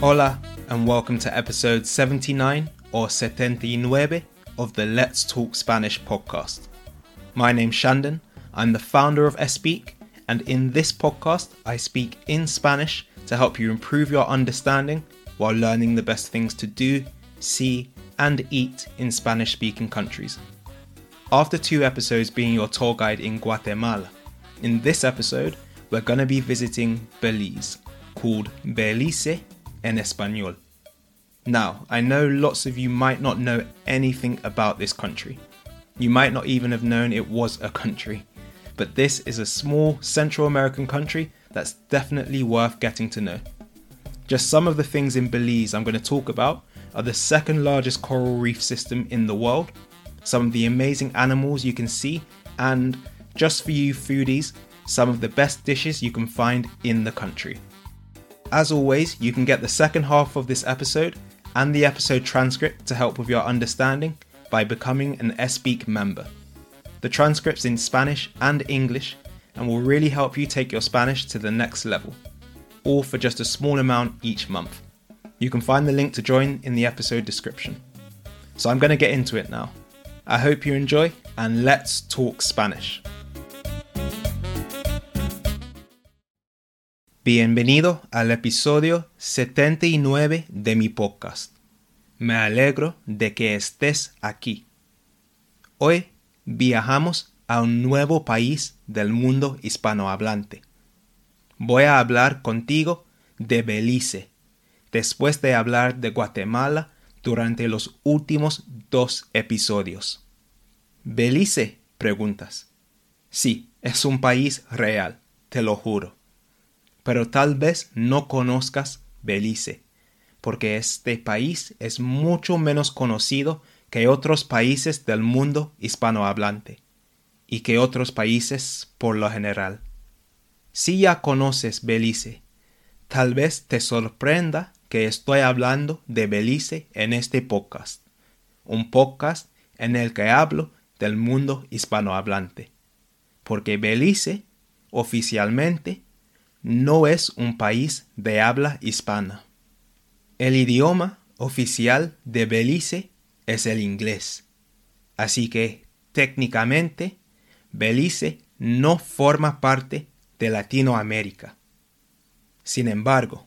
Hola, and welcome to episode 79 or 79 of the Let's Talk Spanish podcast. My name's Shandon, I'm the founder of Espeak, and in this podcast, I speak in Spanish to help you improve your understanding while learning the best things to do, see, and eat in Spanish speaking countries. After two episodes being your tour guide in Guatemala, in this episode, we're going to be visiting Belize, called Belice en Español. Now, I know lots of you might not know anything about this country. You might not even have known it was a country. But this is a small Central American country that's definitely worth getting to know. Just some of the things in Belize I'm going to talk about are the second largest coral reef system in the world, some of the amazing animals you can see, and just for you foodies, some of the best dishes you can find in the country. As always, you can get the second half of this episode and the episode transcript to help with your understanding by becoming an Espeak member. The transcript's in Spanish and English and will really help you take your Spanish to the next level, all for just a small amount each month. You can find the link to join in the episode description. So I'm going to get into it now. I hope you enjoy and let's talk Spanish. Bienvenido al episodio 79 de mi podcast. Me alegro de que estés aquí. Hoy viajamos a un nuevo país del mundo hispanohablante. Voy a hablar contigo de Belice, después de hablar de Guatemala durante los últimos dos episodios. ¿Belice? preguntas. Sí, es un país real, te lo juro pero tal vez no conozcas Belice, porque este país es mucho menos conocido que otros países del mundo hispanohablante y que otros países por lo general. Si ya conoces Belice, tal vez te sorprenda que estoy hablando de Belice en este podcast, un podcast en el que hablo del mundo hispanohablante, porque Belice oficialmente no es un país de habla hispana. El idioma oficial de Belice es el inglés. Así que, técnicamente, Belice no forma parte de Latinoamérica. Sin embargo,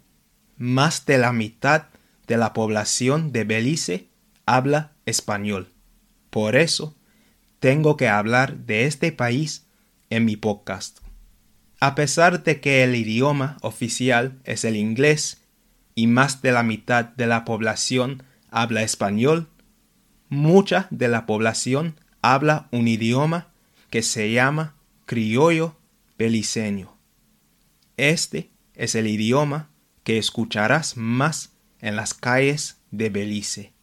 más de la mitad de la población de Belice habla español. Por eso, tengo que hablar de este país en mi podcast. A pesar de que el idioma oficial es el inglés y más de la mitad de la población habla español, mucha de la población habla un idioma que se llama criollo beliceño. Este es el idioma que escucharás más en las calles de Belice.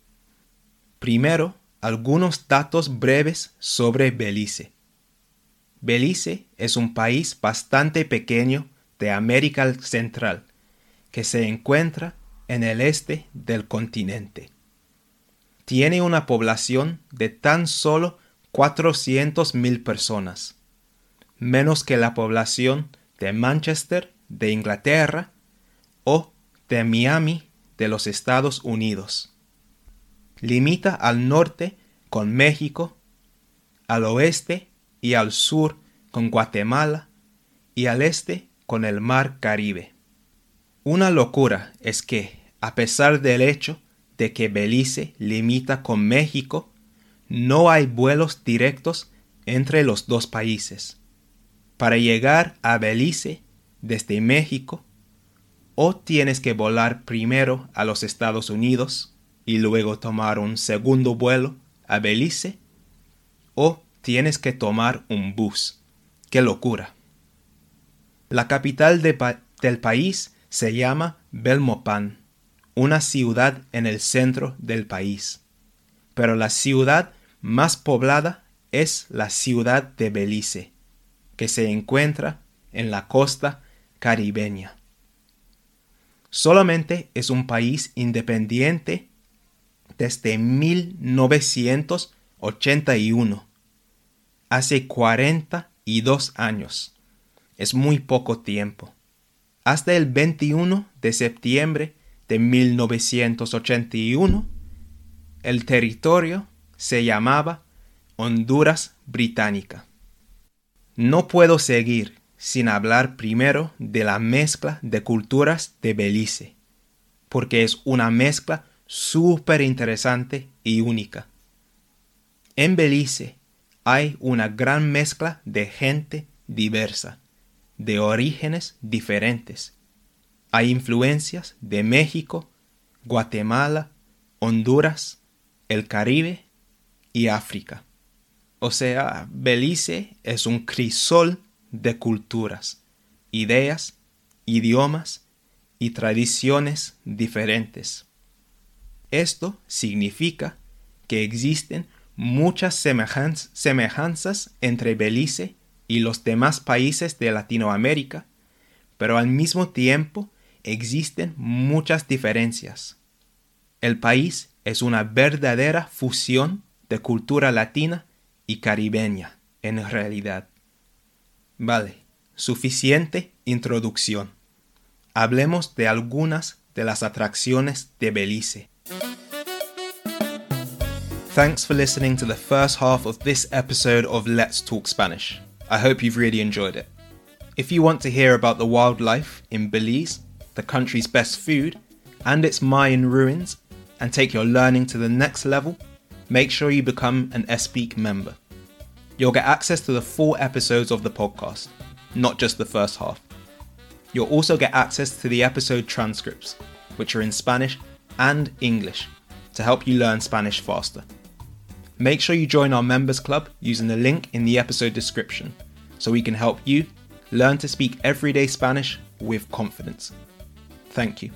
Primero, algunos datos breves sobre Belice. Belice es un país bastante pequeño de América Central que se encuentra en el este del continente. Tiene una población de tan solo 400.000 personas, menos que la población de Manchester de Inglaterra o de Miami de los Estados Unidos. Limita al norte con México, al oeste y al sur con Guatemala y al este con el mar Caribe. Una locura es que, a pesar del hecho de que Belice limita con México, no hay vuelos directos entre los dos países. Para llegar a Belice desde México, o tienes que volar primero a los Estados Unidos y luego tomar un segundo vuelo a Belice, o tienes que tomar un bus. ¡Qué locura! La capital del país se llama Belmopan, una ciudad en el centro del país. Pero la ciudad más poblada es la ciudad de Belice, que se encuentra en la costa caribeña. Solamente es un país independiente desde 1981 hace 42 años. Es muy poco tiempo. Hasta el 21 de septiembre de 1981, el territorio se llamaba Honduras Británica. No puedo seguir sin hablar primero de la mezcla de culturas de Belice, porque es una mezcla súper interesante y única. En Belice hay una gran mezcla de gente diversa, de orígenes diferentes. Hay influencias de México, Guatemala, Honduras, el Caribe y África. O sea, Belice es un crisol de culturas, ideas, idiomas y tradiciones diferentes. Esto significa que existen muchas semejanzas entre Belice y los demás países de Latinoamérica, pero al mismo tiempo existen muchas diferencias. El país es una verdadera fusión de cultura latina y caribeña, en realidad. Vale, suficiente introducción. Hablemos de algunas de las atracciones de Belice. Thanks for listening to the first half of this episode of Let's Talk Spanish. I hope you've really enjoyed it. If you want to hear about the wildlife in Belize, the country's best food, and its Mayan ruins, and take your learning to the next level, make sure you become an Espeak member. You'll get access to the full episodes of the podcast, not just the first half. You'll also get access to the episode transcripts, which are in Spanish and English, to help you learn Spanish faster. Make sure you join our members club using the link in the episode description so we can help you learn to speak everyday Spanish with confidence. Thank you.